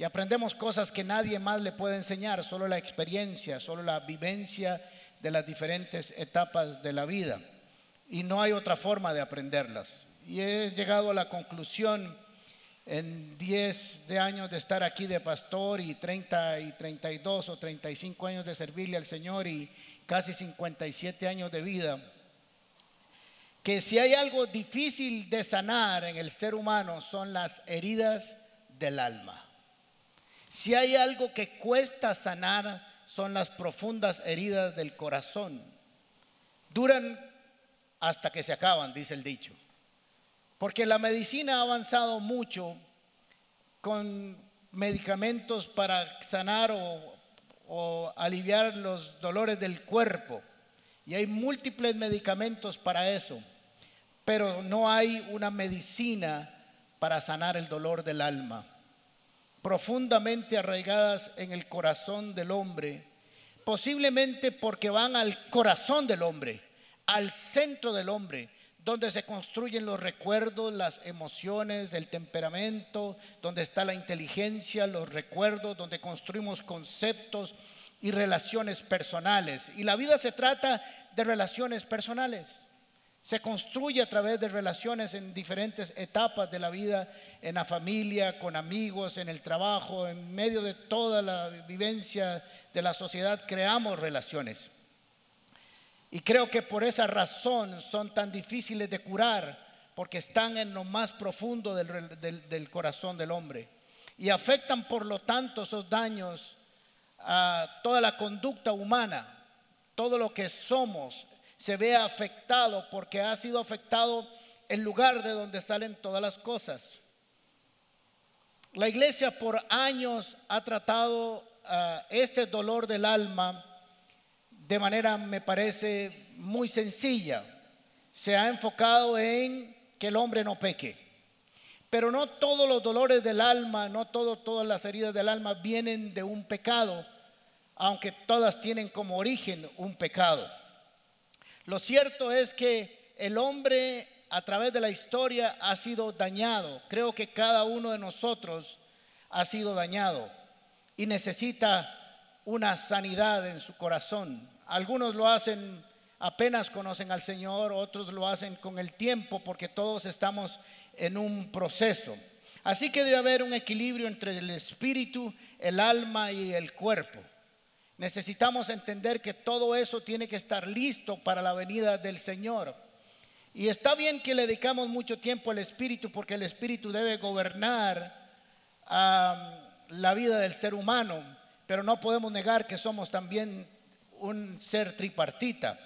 y aprendemos cosas que nadie más le puede enseñar, solo la experiencia, solo la vivencia de las diferentes etapas de la vida. Y no hay otra forma de aprenderlas. Y he llegado a la conclusión en 10 de años de estar aquí de pastor y 30 y 32 o 35 años de servirle al Señor y casi 57 años de vida, que si hay algo difícil de sanar en el ser humano son las heridas del alma. Si hay algo que cuesta sanar son las profundas heridas del corazón. Duran hasta que se acaban, dice el dicho. Porque la medicina ha avanzado mucho con medicamentos para sanar o, aliviar los dolores del cuerpo. Y hay múltiples medicamentos para eso. Pero no hay una medicina para sanar el dolor del alma profundamente arraigadas en el corazón del hombre, posiblemente porque van al corazón del hombre, al centro del hombre, donde se construyen los recuerdos, las emociones, el temperamento, donde está la inteligencia, los recuerdos, donde construimos conceptos y relaciones personales. Y la vida se trata de relaciones personales. Se construye a través de relaciones en diferentes etapas de la vida, en la familia, con amigos, en el trabajo, en medio de toda la vivencia de la sociedad, creamos relaciones. Y creo que por esa razón son tan difíciles de curar, porque están en lo más profundo del, corazón del hombre. Y afectan, por lo tanto, esos daños a toda la conducta humana, todo lo que somos, se ve afectado porque ha sido afectado el lugar de donde salen todas las cosas. La iglesia por años ha tratado ah, este dolor del alma de manera, me parece, muy sencilla. Se ha enfocado en que el hombre no peque. Pero no todos los dolores del alma, no todas las heridas del alma vienen de un pecado, aunque todas tienen como origen un pecado. Lo cierto es que el hombre a través de la historia ha sido dañado. Creo que cada uno de nosotros ha sido dañado y necesita una sanidad en su corazón. Algunos lo hacen apenas conocen al Señor, otros lo hacen con el tiempo porque todos estamos en un proceso. Así que debe haber un equilibrio entre el espíritu, el alma y el cuerpo. Necesitamos entender que todo eso tiene que estar listo para la venida del Señor. Y está bien que le dedicamos mucho tiempo al Espíritu porque el Espíritu debe gobernar la vida del ser humano, pero no podemos negar que somos también un ser tripartita.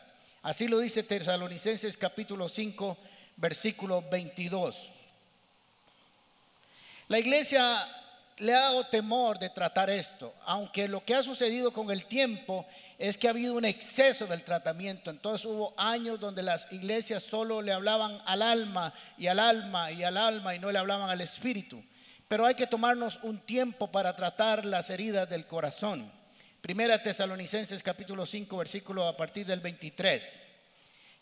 Así lo dice Tesalonicenses capítulo 5, versículo 22. La iglesia le ha dado temor de tratar esto, aunque lo que ha sucedido con el tiempo es que ha habido un exceso del tratamiento. Entonces hubo años donde las iglesias solo le hablaban al alma y al alma y al alma y no le hablaban al espíritu. Pero hay que tomarnos un tiempo para tratar las heridas del corazón. Primera Tesalonicenses capítulo 5 versículo a partir del 23.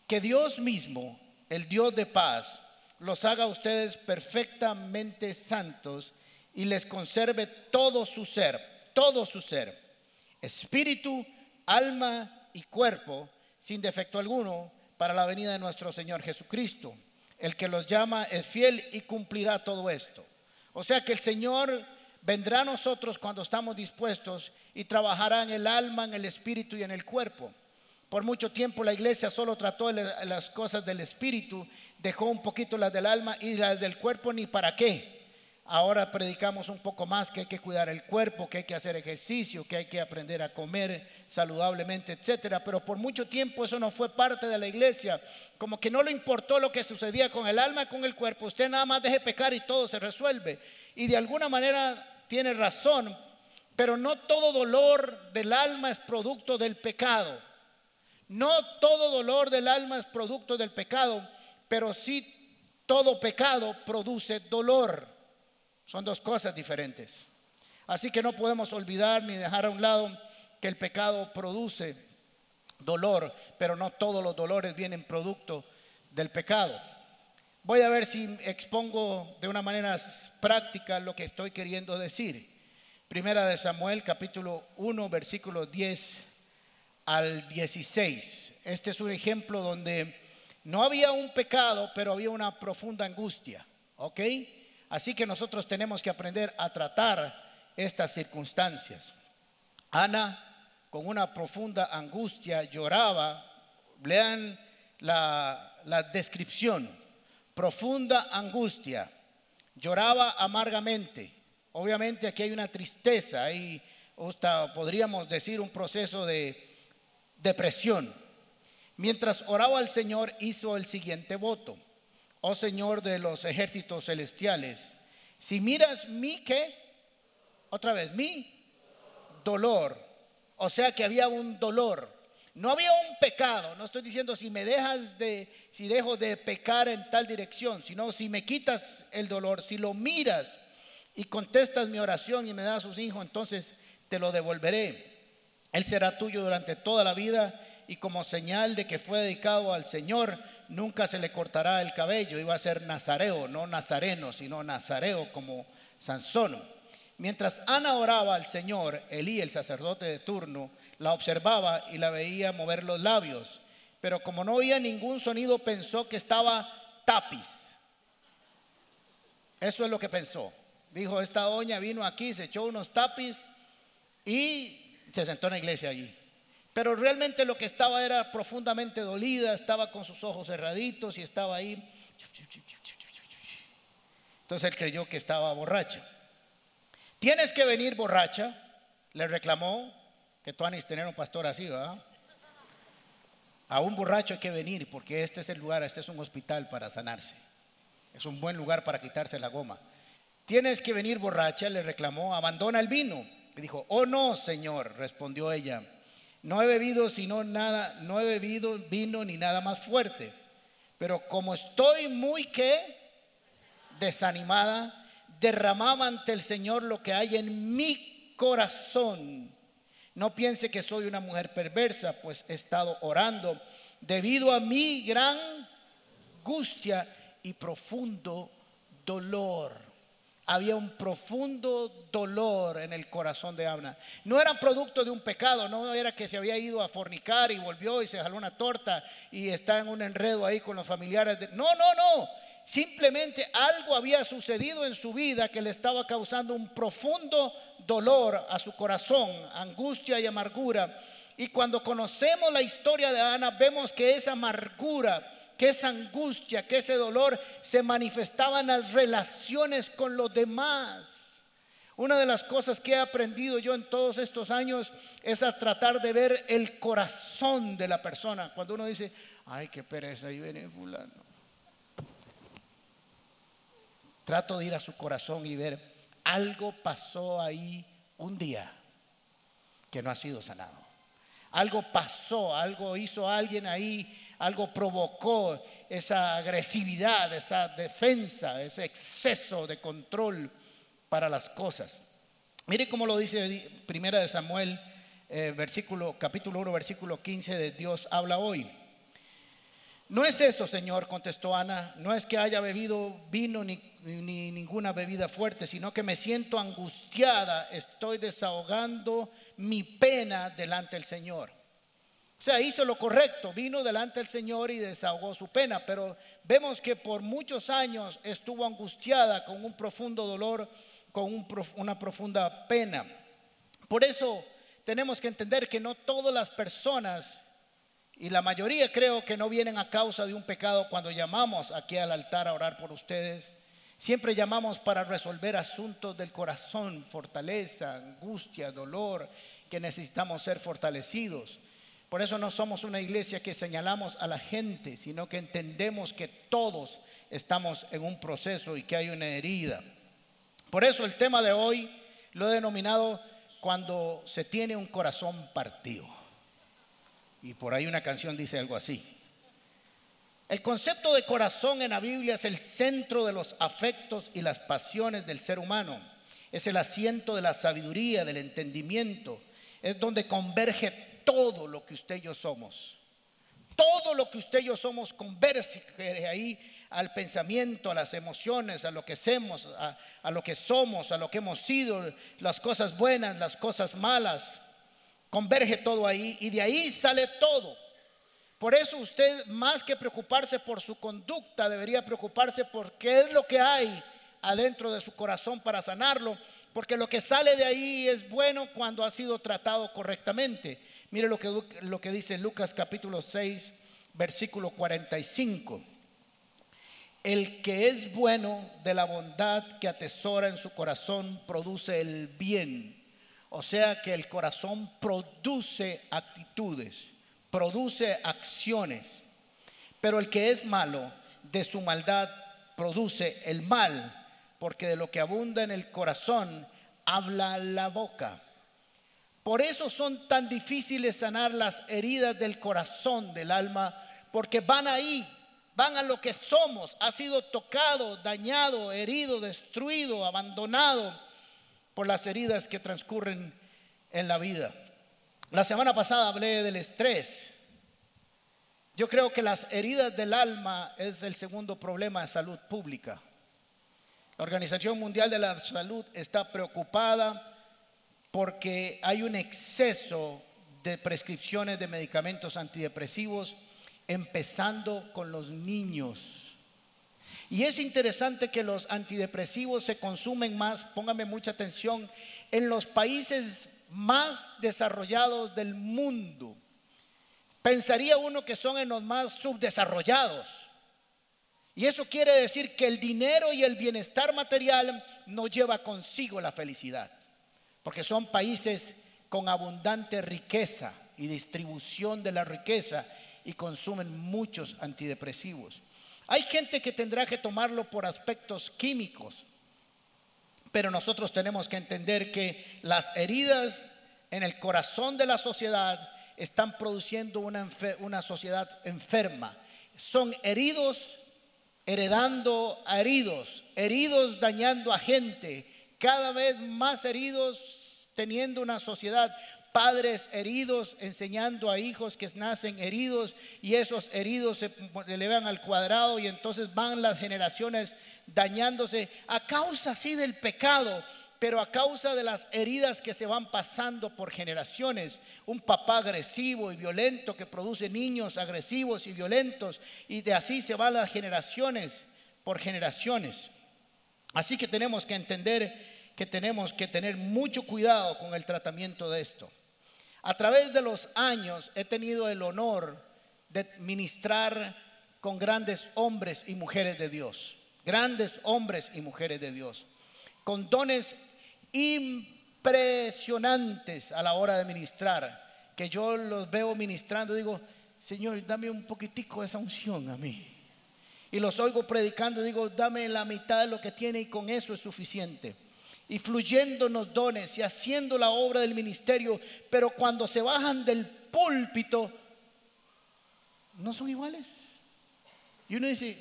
Que Dios mismo, el Dios de paz, los haga a ustedes perfectamente santos y les conserve todo su ser, todo su ser, espíritu, alma y cuerpo, sin defecto alguno, para la venida de nuestro Señor Jesucristo. El que los llama es fiel y cumplirá todo esto. O sea que el Señor vendrá a nosotros cuando estamos dispuestos y trabajará en el alma, en el espíritu y en el cuerpo. Por mucho tiempo la iglesia solo trató las cosas del espíritu, dejó un poquito las del alma y las del cuerpo ni para qué. Ahora predicamos un poco más que hay que cuidar el cuerpo, que hay que hacer ejercicio, que hay que aprender a comer saludablemente, etcétera. Pero por mucho tiempo eso no fue parte de la iglesia. Como que no le importó lo que sucedía con el alma, con el cuerpo. Usted nada más deje pecar y todo se resuelve. Y de alguna manera tiene razón, pero no todo dolor del alma es producto del pecado. No todo dolor del alma es producto del pecado, pero sí todo pecado produce dolor. Son dos cosas diferentes. Así que no podemos olvidar ni dejar a un lado que el pecado produce dolor, pero no todos los dolores vienen producto del pecado. Voy a ver si expongo de una manera práctica lo que estoy queriendo decir. Primera de Samuel, capítulo 1, versículo 10 al 16. Este es un ejemplo donde no había un pecado, pero había una profunda angustia. ¿Ok? Así que nosotros tenemos que aprender a tratar estas circunstancias. Ana, con una profunda angustia, lloraba. Lean la, descripción. Profunda angustia. Lloraba amargamente Obviamente aquí hay una tristeza, hay, podríamos decir, un proceso de depresión. Mientras oraba al Señor, hizo el siguiente voto. Oh Señor de los ejércitos celestiales, si miras mi qué, otra vez, mi dolor. O sea que había un dolor. No había un pecado. No estoy diciendo si me dejas de, si dejo de pecar en tal dirección, sino si me quitas el dolor, si lo miras y contestas mi oración y me das sus hijos, entonces te lo devolveré. Él será tuyo durante toda la vida y como señal de que fue dedicado al Señor, nunca se le cortará el cabello. Iba a ser nazareo, no nazareno, sino nazareo como Sansón. Mientras Ana oraba al Señor, Elí, el sacerdote de turno, la observaba y la veía mover los labios. Pero como no oía ningún sonido, pensó que estaba tapiz. Eso es lo que pensó. Dijo, esta doña vino aquí, se echó unos tapis y se sentó en la iglesia allí. Pero realmente lo que estaba era profundamente dolida, estaba con sus ojos cerraditos y estaba ahí. Entonces él creyó que estaba borracha. Tienes que venir borracha, le reclamó, que tú anís tener un pastor así, ¿verdad? A un borracho hay que venir porque este es el lugar, este es un hospital para sanarse. Es un buen lugar para quitarse la goma. Tienes que venir borracha, le reclamó, abandona el vino. Y dijo, oh no, señor, respondió ella, no he bebido sino nada, no he bebido vino ni nada más fuerte. Pero como estoy muy que desanimada, derramaba ante el Señor lo que hay en mi corazón. No piense que soy una mujer perversa, pues he estado orando debido a mi gran angustia y profundo dolor había un profundo dolor en el corazón de Abna. No era producto de un pecado, no era que se había ido a fornicar y volvió y se jaló una torta y está en un enredo ahí con los familiares. No, no, no. Simplemente algo había sucedido en su vida que le estaba causando un profundo dolor a su corazón, angustia y amargura. Y cuando conocemos la historia de Ana, vemos que esa amargura, que esa angustia, que ese dolor se manifestaba en las relaciones con los demás. Una de las cosas que he aprendido yo en todos estos años es a tratar de ver el corazón de la persona. Cuando uno dice, ay, qué pereza, ahí viene fulano. Trato de ir a su corazón y ver, algo pasó ahí un día que no ha sido sanado. Algo pasó, algo hizo alguien ahí algo provocó esa agresividad, esa defensa, ese exceso de control para las cosas. Mire cómo lo dice Primera de Samuel, eh, versículo, capítulo 1, versículo 15 de Dios habla hoy. No es eso, Señor, contestó Ana, no es que haya bebido vino ni, ni ninguna bebida fuerte, sino que me siento angustiada, estoy desahogando mi pena delante del Señor. O sea, hizo lo correcto, vino delante del Señor y desahogó su pena, pero vemos que por muchos años estuvo angustiada con un profundo dolor, con una profunda pena. Por eso tenemos que entender que no todas las personas, y la mayoría creo que no vienen a causa de un pecado cuando llamamos aquí al altar a orar por ustedes. Siempre llamamos para resolver asuntos del corazón, fortaleza, angustia, dolor, que necesitamos ser fortalecidos. Por eso no somos una iglesia que señalamos a la gente, sino que entendemos que todos estamos en un proceso y que hay una herida. Por eso el tema de hoy lo he denominado cuando se tiene un corazón partido. Y por ahí una canción dice algo así. El concepto de corazón en la Biblia es el centro de los afectos y las pasiones del ser humano. Es el asiento de la sabiduría, del entendimiento. Es donde converge todo lo que usted y yo somos. todo lo que usted y yo somos converge ahí al pensamiento, a las emociones, a lo que hacemos, a, a, lo que somos, a lo que hemos sido, las cosas buenas, las cosas malas. Converge todo ahí y de ahí sale todo. Por eso usted, más que preocuparse por su conducta, debería preocuparse por qué es lo que hay adentro de su corazón para sanarlo, porque lo que sale de ahí es bueno cuando ha sido tratado correctamente. Mire lo que, lo que dice Lucas capítulo 6, versículo 45. El que es bueno de la bondad que atesora en su corazón produce el bien. O sea que el corazón produce actitudes, produce acciones. Pero el que es malo de su maldad produce el mal, porque de lo que abunda en el corazón habla la boca. Por eso son tan difíciles sanar las heridas del corazón, del alma, porque van ahí, van a lo que somos, ha sido tocado, dañado, herido, destruido, abandonado por las heridas que transcurren en la vida. La semana pasada hablé del estrés. Yo creo que las heridas del alma es el segundo problema de salud pública. Organización Mundial de la Salud está preocupada porque hay un exceso de prescripciones de medicamentos antidepresivos empezando con los niños. Y es interesante que los antidepresivos se consumen más, póngame mucha atención, en los países más desarrollados del mundo. Pensaría uno que son en los más subdesarrollados. Y eso quiere decir que el dinero y el bienestar material no lleva consigo la felicidad, porque son países con abundante riqueza y distribución de la riqueza y consumen muchos antidepresivos. Hay gente que tendrá que tomarlo por aspectos químicos, pero nosotros tenemos que entender que las heridas en el corazón de la sociedad están produciendo una, una sociedad enferma. Son heridos heredando a heridos, heridos dañando a gente, cada vez más heridos teniendo una sociedad padres heridos enseñando a hijos que nacen heridos y esos heridos se elevan al cuadrado y entonces van las generaciones dañándose a causa sí del pecado, pero a causa de las heridas que se van pasando por generaciones. Un papá agresivo y violento que produce niños agresivos y violentos y de así se van las generaciones por generaciones. Así que tenemos que entender que tenemos que tener mucho cuidado con el tratamiento de esto. A través de los años he tenido el honor de ministrar con grandes hombres y mujeres de Dios, grandes hombres y mujeres de Dios, con dones impresionantes a la hora de ministrar, que yo los veo ministrando digo, Señor, dame un poquitico de esa unción a mí. Y los oigo predicando digo, dame la mitad de lo que tiene y con eso es suficiente y fluyéndonos dones y haciendo la obra del ministerio, pero cuando se bajan del púlpito, no son iguales. Y uno dice,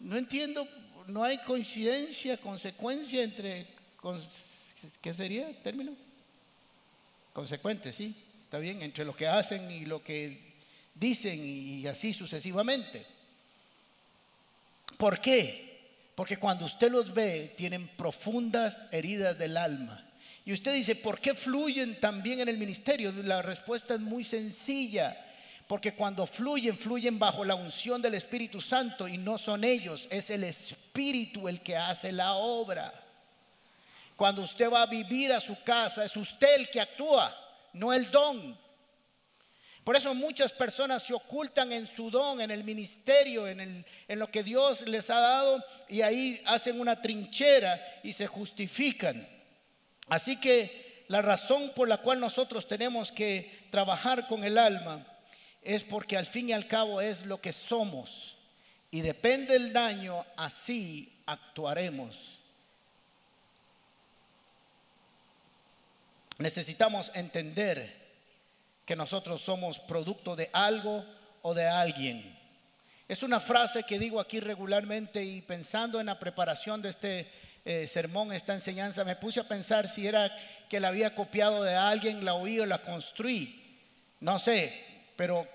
no entiendo, no hay coincidencia, consecuencia entre, ¿qué sería el término? Consecuente, sí, está bien, entre lo que hacen y lo que dicen y así sucesivamente. ¿Por qué? Porque cuando usted los ve, tienen profundas heridas del alma. Y usted dice, ¿por qué fluyen también en el ministerio? La respuesta es muy sencilla. Porque cuando fluyen, fluyen bajo la unción del Espíritu Santo y no son ellos, es el Espíritu el que hace la obra. Cuando usted va a vivir a su casa, es usted el que actúa, no el don. Por eso muchas personas se ocultan en su don, en el ministerio, en, en lo que Dios les ha dado y ahí hacen una trinchera y se justifican. Así que la razón por la cual nosotros tenemos que trabajar con el alma es porque al fin y al cabo es lo que somos y depende del daño, así actuaremos. Necesitamos entender que nosotros somos producto de algo o de alguien. Es una frase que digo aquí regularmente y pensando en la preparación de este eh, sermón, esta enseñanza, me puse a pensar si era que la había copiado de alguien, la oí o la construí. No sé, pero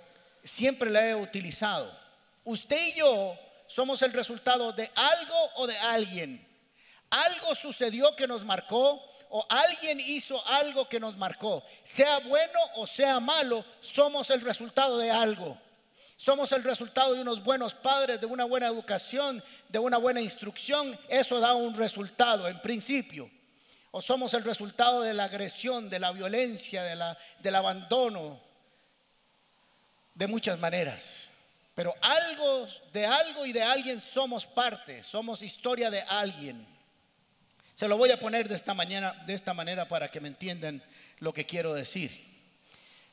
siempre la he utilizado. Usted y yo somos el resultado de algo o de alguien. Algo sucedió que nos marcó o alguien hizo algo que nos marcó. Sea bueno o sea malo, somos el resultado de algo. Somos el resultado de unos buenos padres, de una buena educación, de una buena instrucción. Eso da un resultado en principio. O somos el resultado de la agresión, de la violencia, de la, del abandono, de muchas maneras. Pero algo, de algo y de alguien somos parte, somos historia de alguien. Se lo voy a poner de esta, mañana, de esta manera para que me entiendan lo que quiero decir.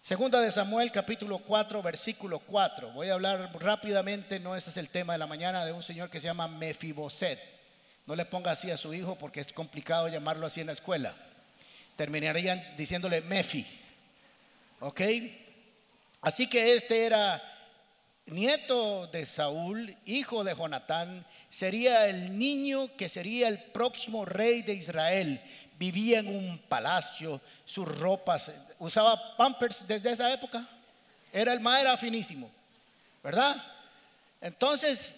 Segunda de Samuel capítulo 4 versículo 4. Voy a hablar rápidamente, no este es el tema de la mañana, de un señor que se llama Mefiboset. No le ponga así a su hijo porque es complicado llamarlo así en la escuela. Terminarían diciéndole Mefi. ¿Ok? Así que este era nieto de Saúl, hijo de Jonatán, sería el niño que sería el próximo rey de Israel. Vivía en un palacio, sus ropas, usaba pampers desde esa época. Era el más, era finísimo, ¿verdad? Entonces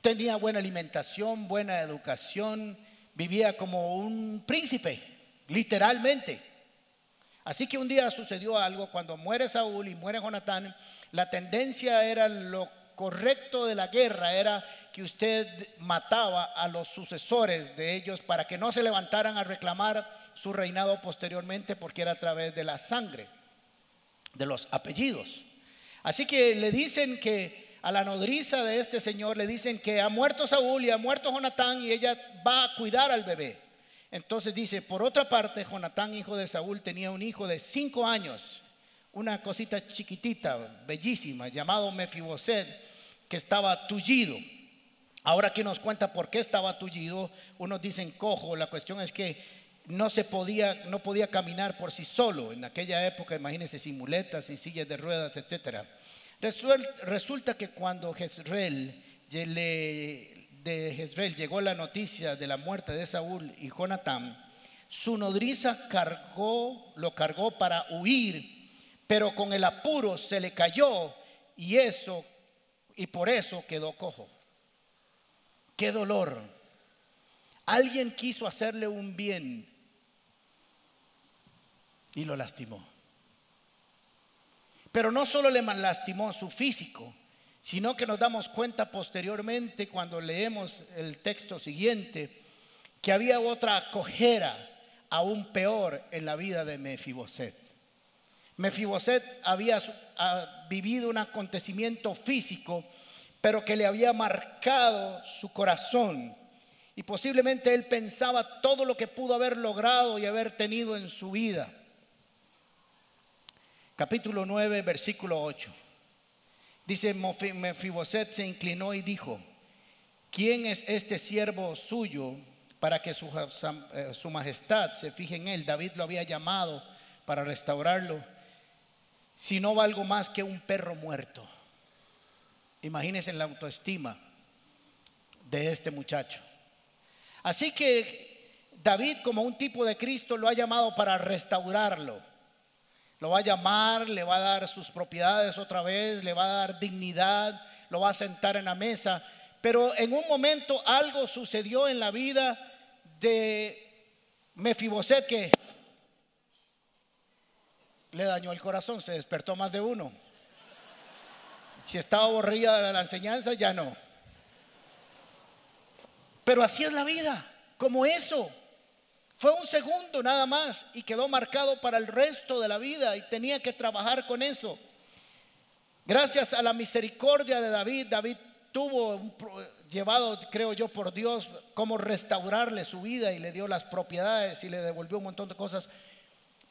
tenía buena alimentación, buena educación, vivía como un príncipe, literalmente. Así que un día sucedió algo, cuando muere Saúl y muere Jonatán, la tendencia era lo correcto de la guerra, era que usted mataba a los sucesores de ellos para que no se levantaran a reclamar su reinado posteriormente porque era a través de la sangre, de los apellidos. Así que le dicen que a la nodriza de este señor le dicen que ha muerto Saúl y ha muerto Jonatán y ella va a cuidar al bebé. Entonces dice, por otra parte, Jonatán, hijo de Saúl, tenía un hijo de cinco años, una cosita chiquitita, bellísima, llamado Mefiboset, que estaba tullido. Ahora aquí nos cuenta por qué estaba tullido. Unos dicen cojo. La cuestión es que no se podía, no podía caminar por sí solo. En aquella época, imagínense, sin muletas, sin sillas de ruedas, etc. Resulta que cuando Jezreel le, de Jezreel llegó la noticia de la muerte de Saúl y Jonatán, su nodriza cargó, lo cargó para huir, pero con el apuro se le cayó y eso, y por eso quedó cojo. Qué dolor. Alguien quiso hacerle un bien y lo lastimó. Pero no solo le lastimó su físico, sino que nos damos cuenta posteriormente cuando leemos el texto siguiente que había otra cojera aún peor en la vida de Mefiboset. Mefiboset había vivido un acontecimiento físico, pero que le había marcado su corazón. Y posiblemente él pensaba todo lo que pudo haber logrado y haber tenido en su vida. Capítulo 9, versículo 8. Dice, Mefiboset se inclinó y dijo, ¿quién es este siervo suyo para que su, eh, su, majestad se fije en él? David lo había llamado para restaurarlo, si no valgo más que un perro muerto. Imagínense la autoestima de este muchacho. Así que David, como un tipo de Cristo, lo ha llamado para restaurarlo lo va a llamar, le va a dar sus propiedades otra vez, le va a dar dignidad, lo va a sentar en la mesa. Pero en un momento algo sucedió en la vida de Mefiboset que le dañó el corazón, se despertó más de uno. Si estaba aburrida de la enseñanza, ya no. Pero así es la vida, como eso. Fue un segundo nada más y quedó marcado para el resto de la vida y tenía que trabajar con eso. Gracias a la misericordia de David, David tuvo llevado, creo yo, por Dios, cómo restaurarle su vida y le dio las propiedades y le devolvió un montón de cosas,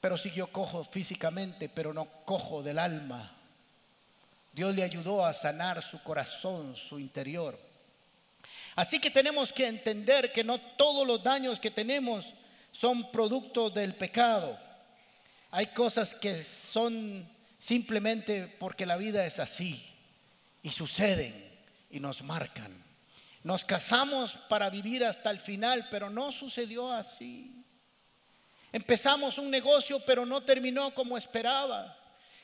pero siguió cojo físicamente, pero no cojo del alma. Dios le ayudó a sanar su corazón, su interior. Así que tenemos que entender que no todos los daños que tenemos son producto del pecado. Hay cosas que son simplemente porque la vida es así y suceden y nos marcan. Nos casamos para vivir hasta el final, pero no sucedió así. Empezamos un negocio, pero no terminó como esperaba.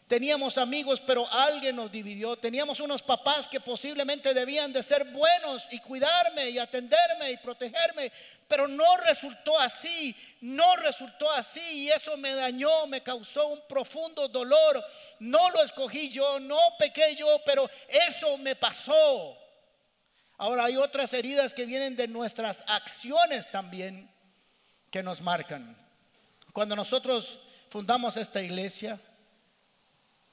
Teníamos amigos, pero alguien nos dividió. Teníamos unos papás que posiblemente debían de ser buenos y cuidarme y atenderme y protegerme, pero no resultó así, no resultó así y eso me dañó, me causó un profundo dolor. No lo escogí yo, no pequé yo, pero eso me pasó. Ahora hay otras heridas que vienen de nuestras acciones también que nos marcan. Cuando nosotros fundamos esta iglesia,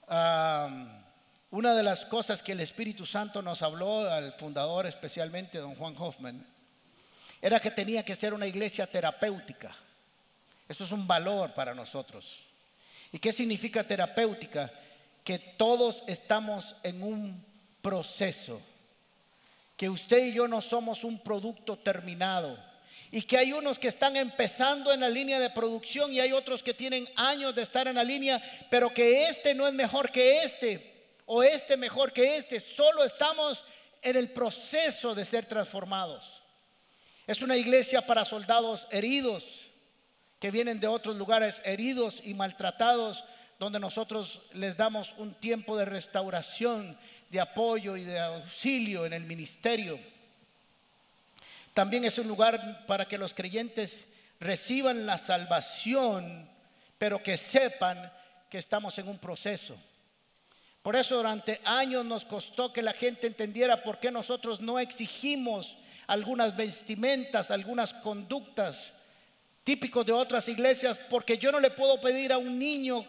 una de las cosas que el Espíritu Santo nos habló al fundador, especialmente don Juan Hoffman, era que tenía que ser una iglesia terapéutica. Esto es un valor para nosotros. ¿Y qué significa terapéutica? Que todos estamos en un proceso, que usted y yo no somos un producto terminado y que hay unos que están empezando en la línea de producción y hay otros que tienen años de estar en la línea, pero que este no es mejor que este o este mejor que este, solo estamos en el proceso de ser transformados. Es una iglesia para soldados heridos que vienen de otros lugares heridos y maltratados, donde nosotros les damos un tiempo de restauración, de apoyo y de auxilio en el ministerio. También es un lugar para que los creyentes reciban la salvación, pero que sepan que estamos en un proceso. Por eso durante años nos costó que la gente entendiera por qué nosotros no exigimos algunas vestimentas, algunas conductas típicos de otras iglesias, porque yo no le puedo pedir a un niño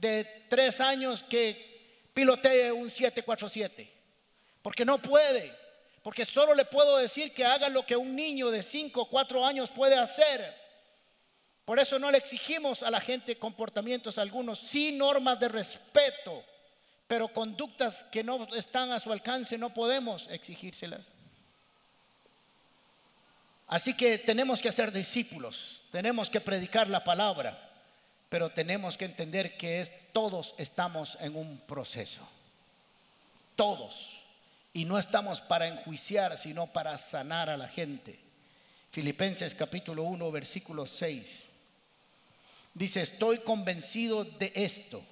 de tres años que pilotee un 747, porque no puede porque solo le puedo decir que haga lo que un niño de 5 o 4 años puede hacer. Por eso no le exigimos a la gente comportamientos algunos, sí normas de respeto, pero conductas que no están a su alcance no podemos exigírselas. Así que tenemos que ser discípulos, tenemos que predicar la palabra, pero tenemos que entender que es, todos estamos en un proceso. Todos. Y no estamos para enjuiciar, sino para sanar a la gente. Filipenses capítulo 1, versículo 6. Dice, estoy convencido de esto.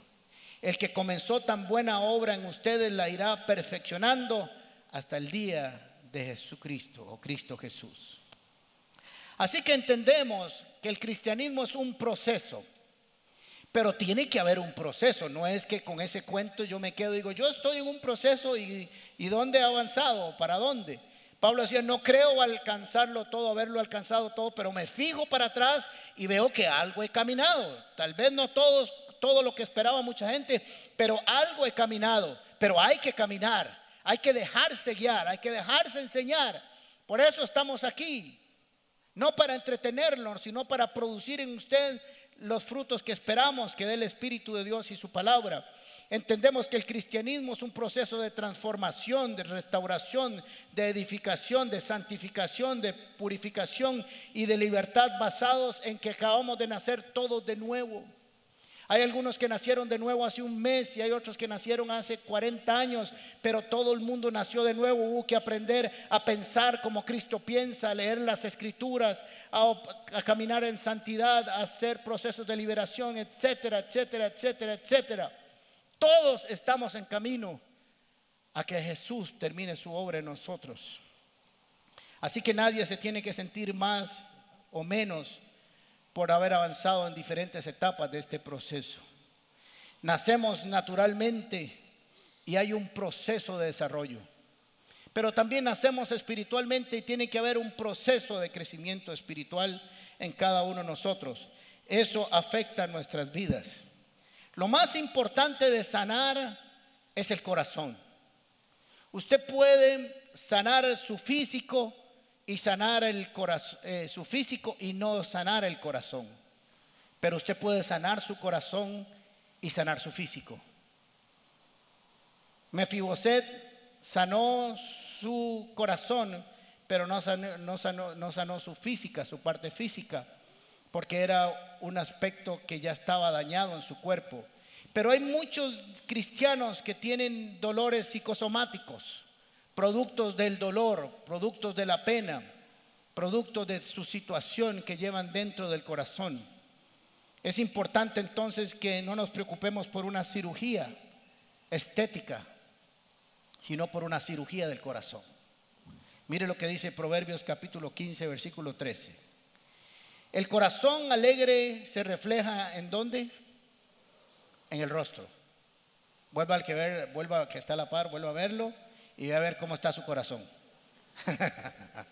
El que comenzó tan buena obra en ustedes la irá perfeccionando hasta el día de Jesucristo o Cristo Jesús. Así que entendemos que el cristianismo es un proceso. Pero tiene que haber un proceso, no es que con ese cuento yo me quedo y digo, yo estoy en un proceso y, y ¿dónde he avanzado? ¿Para dónde? Pablo decía, no creo alcanzarlo todo, haberlo alcanzado todo, pero me fijo para atrás y veo que algo he caminado. Tal vez no todo lo que esperaba mucha gente, pero algo he caminado. Pero hay que caminar, hay que dejarse guiar, hay que dejarse enseñar. Por eso estamos aquí, no para entretenernos, sino para producir en usted los frutos que esperamos que dé el Espíritu de Dios y su palabra. Entendemos que el cristianismo es un proceso de transformación, de restauración, de edificación, de santificación, de purificación y de libertad basados en que acabamos de nacer todos de nuevo. Hay algunos que nacieron de nuevo hace un mes y hay otros que nacieron hace 40 años, pero todo el mundo nació de nuevo. Hubo que aprender a pensar como Cristo piensa, a leer las escrituras, a, caminar en santidad, a hacer procesos de liberación, etcétera, etcétera, etcétera, etcétera. Todos estamos en camino a que Jesús termine su obra en nosotros. Así que nadie se tiene que sentir más o menos por haber avanzado en diferentes etapas de este proceso. Nacemos naturalmente y hay un proceso de desarrollo. Pero también nacemos espiritualmente y tiene que haber un proceso de crecimiento espiritual en cada uno de nosotros. Eso afecta nuestras vidas. Lo más importante de sanar es el corazón. Usted puede sanar su físico, y sanar el corazón, eh, su físico y no sanar el corazón. Pero usted puede sanar su corazón y sanar su físico. Mefiboset sanó su corazón, pero no sanó, no, sanó, no sanó su física, su parte física, porque era un aspecto que ya estaba dañado en su cuerpo. Pero hay muchos cristianos que tienen dolores psicosomáticos productos del dolor, productos de la pena, productos de su situación que llevan dentro del corazón. Es importante entonces que no nos preocupemos por una cirugía estética, sino por una cirugía del corazón. Mire lo que dice Proverbios capítulo 15, versículo 13. El corazón alegre se refleja en dónde? En el rostro. Vuelva al que ver, vuelva que está a la par, vuelva a verlo y a ver cómo está su corazón.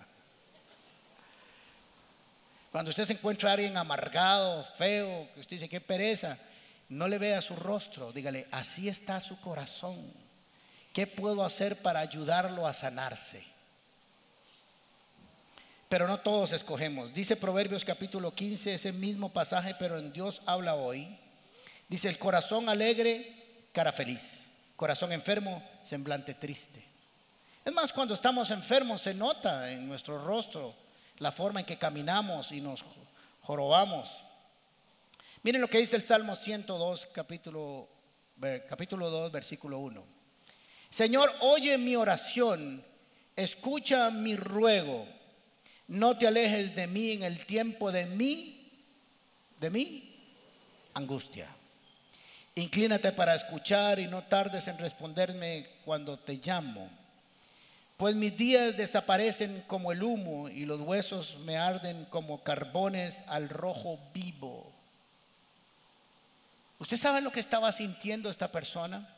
Cuando usted se encuentra a alguien amargado, feo, que usted dice qué pereza, no le vea su rostro, dígale, así está su corazón. ¿Qué puedo hacer para ayudarlo a sanarse? Pero no todos escogemos. Dice Proverbios capítulo 15, ese mismo pasaje, pero en Dios habla hoy. Dice, el corazón alegre, cara feliz. Corazón enfermo, semblante triste. Es más, cuando estamos enfermos se nota en nuestro rostro la forma en que caminamos y nos jorobamos. Miren lo que dice el Salmo 102, capítulo, capítulo 2, versículo 1. Señor, oye mi oración, escucha mi ruego no te alejes de mí en el tiempo de mí, de mí, angustia. Inclínate para escuchar y no tardes en responderme cuando te llamo. Pues mis días desaparecen como el humo y los huesos me arden como carbones al rojo vivo. ¿Usted sabe lo que estaba sintiendo esta persona?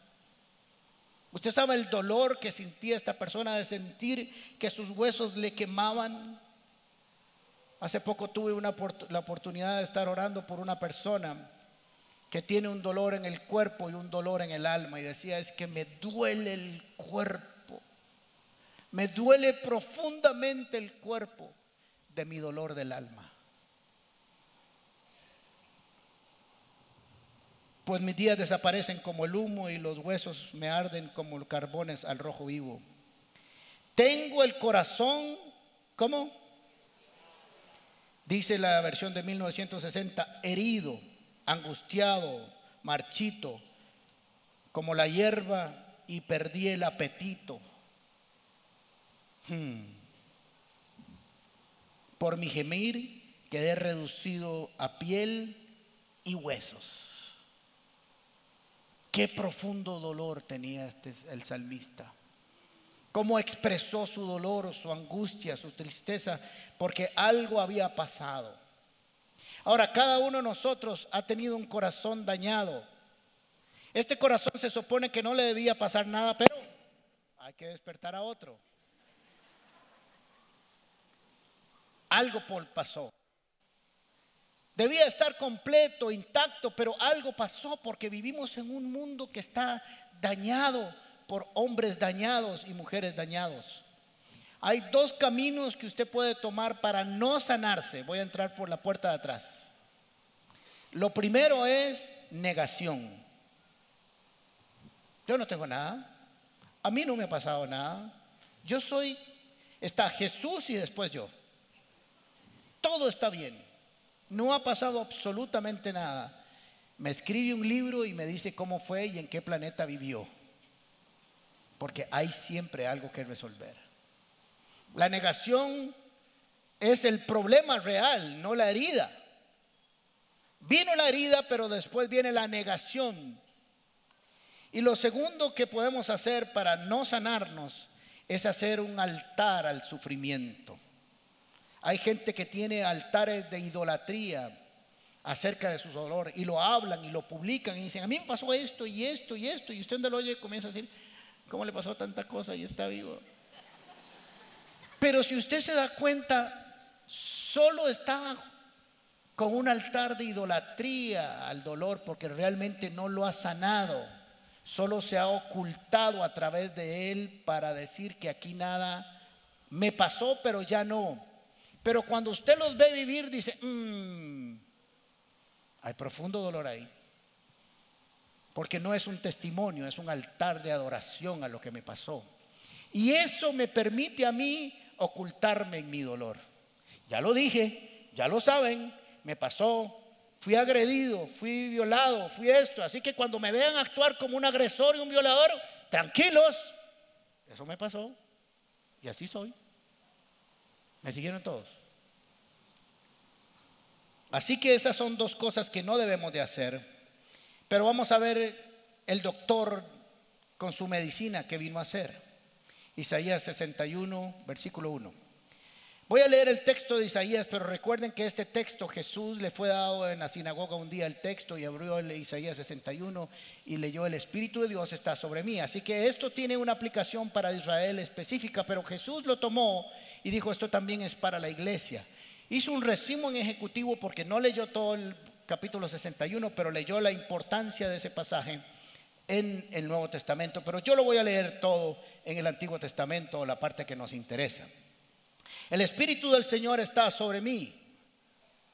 ¿Usted sabe el dolor que sentía esta persona de sentir que sus huesos le quemaban? Hace poco tuve la oportunidad de estar orando por una persona que tiene un dolor en el cuerpo y un dolor en el alma y decía, es que me duele el cuerpo, me duele profundamente el cuerpo de mi dolor del alma. Pues mis días desaparecen como el humo y los huesos me arden como carbones al rojo vivo. Tengo el corazón, ¿cómo? Dice la versión de 1960, herido, angustiado, marchito, como la hierba y perdí el apetito. Hmm. Por mi gemir quedé reducido a piel y huesos. Qué profundo dolor tenía este, el salmista cómo expresó su dolor, su angustia, su tristeza, porque algo había pasado. Ahora, cada uno de nosotros ha tenido un corazón dañado. Este corazón se supone que no le debía pasar nada, pero hay que despertar a otro. Algo pasó. Debía estar completo, intacto, pero algo pasó porque vivimos en un mundo que está dañado, por hombres dañados y mujeres dañados. Hay dos caminos que usted puede tomar para no sanarse. Voy a entrar por la puerta de atrás. Lo primero es negación. Yo no tengo nada. A mí no me ha pasado nada. Yo soy, está Jesús y después yo. Todo está bien. No ha pasado absolutamente nada. Me escribe un libro y me dice cómo fue y en qué planeta vivió porque hay siempre algo que resolver. La negación es el problema real, no la herida. Vino la herida, pero después viene la negación. Y lo segundo que podemos hacer para no sanarnos es hacer un altar al sufrimiento. Hay gente que tiene altares de idolatría acerca de su dolor y lo hablan y lo publican y dicen, a mí me pasó esto y esto y esto, y usted lo oye comienza a decir, ¿Cómo le pasó tanta cosa y está vivo? Pero si usted se da cuenta, solo está con un altar de idolatría al dolor porque realmente no lo ha sanado. Solo se ha ocultado a través de él para decir que aquí nada me pasó, pero ya no. Pero cuando usted los ve vivir, dice, mmm, hay profundo dolor ahí. Porque no es un testimonio, es un altar de adoración a lo que me pasó. Y eso me permite a mí ocultarme en mi dolor. Ya lo dije, ya lo saben, me pasó, fui agredido, fui violado, fui esto. Así que cuando me vean actuar como un agresor y un violador, tranquilos, eso me pasó. Y así soy. ¿Me siguieron todos? Así que esas son dos cosas que no debemos de hacer. Pero vamos a ver el doctor con su medicina que vino a hacer. Isaías 61, versículo 1. Voy a leer el texto de Isaías, pero recuerden que este texto Jesús le fue dado en la sinagoga un día el texto y abrió el Isaías 61 y leyó el Espíritu de Dios está sobre mí. Así que esto tiene una aplicación para Israel específica, pero Jesús lo tomó y dijo esto también es para la iglesia. Hizo un resumen ejecutivo porque no leyó todo el capítulo 61, pero leyó la importancia de ese pasaje en el Nuevo Testamento. Pero yo lo voy a leer todo en el Antiguo Testamento, la parte que nos interesa. El Espíritu del Señor está sobre mí.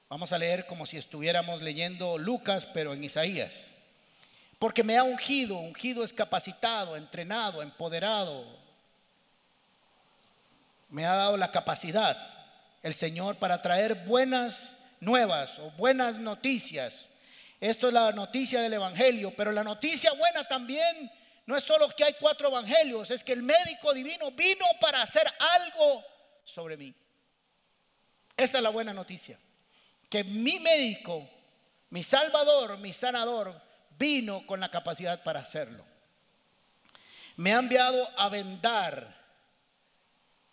Vamos a leer como si estuviéramos leyendo Lucas, pero en Isaías. Porque me ha ungido, ungido es capacitado, entrenado, empoderado. Me ha dado la capacidad el Señor para traer buenas nuevas o buenas noticias. Esto es la noticia del Evangelio, pero la noticia buena también no es solo que hay cuatro evangelios, es que el médico divino vino para hacer algo sobre mí. Esa es la buena noticia. Que mi médico, mi salvador, mi sanador, vino con la capacidad para hacerlo. Me ha enviado a vendar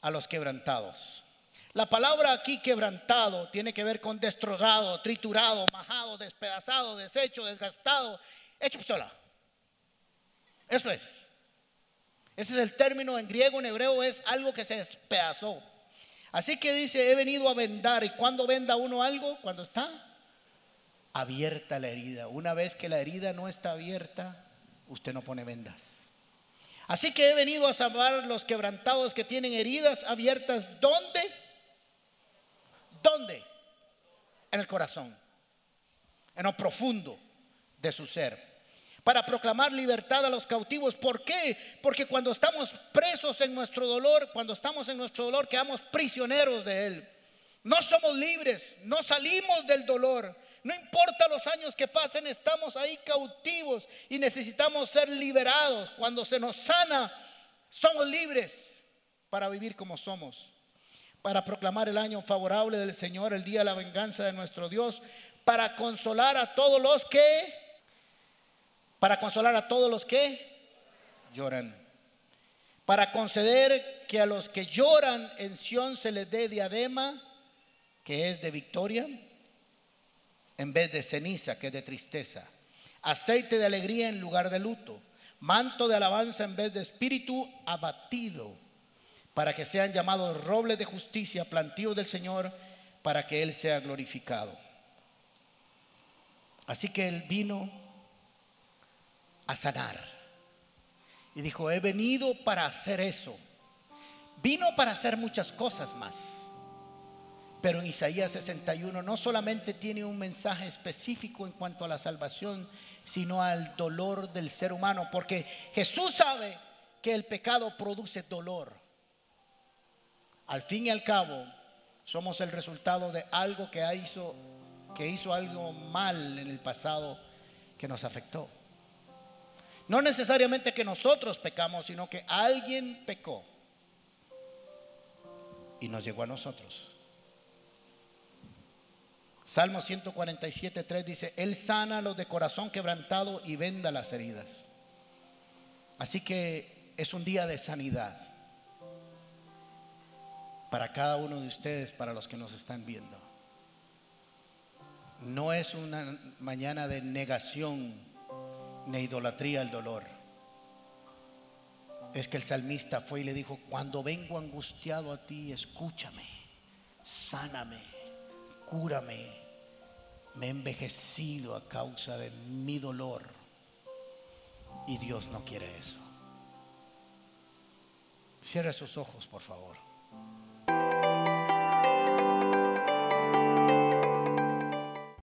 a los quebrantados. La palabra aquí quebrantado tiene que ver con destrozado, triturado, majado, despedazado, deshecho, desgastado, hecho pistola. Eso es. Ese es el término en griego, en hebreo es algo que se despedazó. Así que dice, he venido a vendar. ¿Y cuando venda uno algo? Cuando está abierta la herida. Una vez que la herida no está abierta, usted no pone vendas. Así que he venido a salvar los quebrantados que tienen heridas abiertas. ¿Dónde? ¿Dónde? En el corazón. En lo profundo de su ser para proclamar libertad a los cautivos. ¿Por qué? Porque cuando estamos presos en nuestro dolor, cuando estamos en nuestro dolor, quedamos prisioneros de Él. No somos libres, no salimos del dolor. No importa los años que pasen, estamos ahí cautivos y necesitamos ser liberados. Cuando se nos sana, somos libres para vivir como somos. Para proclamar el año favorable del Señor, el día de la venganza de nuestro Dios, para consolar a todos los que para consolar a todos los que lloran, para conceder que a los que lloran en Sión se les dé diadema, que es de victoria, en vez de ceniza, que es de tristeza, aceite de alegría en lugar de luto, manto de alabanza en vez de espíritu abatido, para que sean llamados robles de justicia, plantíos del Señor, para que Él sea glorificado. Así que Él vino a sanar. Y dijo, he venido para hacer eso. Vino para hacer muchas cosas más. Pero en Isaías 61 no solamente tiene un mensaje específico en cuanto a la salvación, sino al dolor del ser humano, porque Jesús sabe que el pecado produce dolor. Al fin y al cabo, somos el resultado de algo que hizo, que hizo algo mal en el pasado que nos afectó. No necesariamente que nosotros pecamos, sino que alguien pecó y nos llegó a nosotros. Salmo 147, 3 dice, Él sana a los de corazón quebrantado y venda las heridas. Así que es un día de sanidad para cada uno de ustedes, para los que nos están viendo. No es una mañana de negación ni idolatría al dolor. Es que el salmista fue y le dijo, cuando vengo angustiado a ti, escúchame, sáname, cúrame. Me he envejecido a causa de mi dolor. Y Dios no quiere eso. Cierra sus ojos, por favor.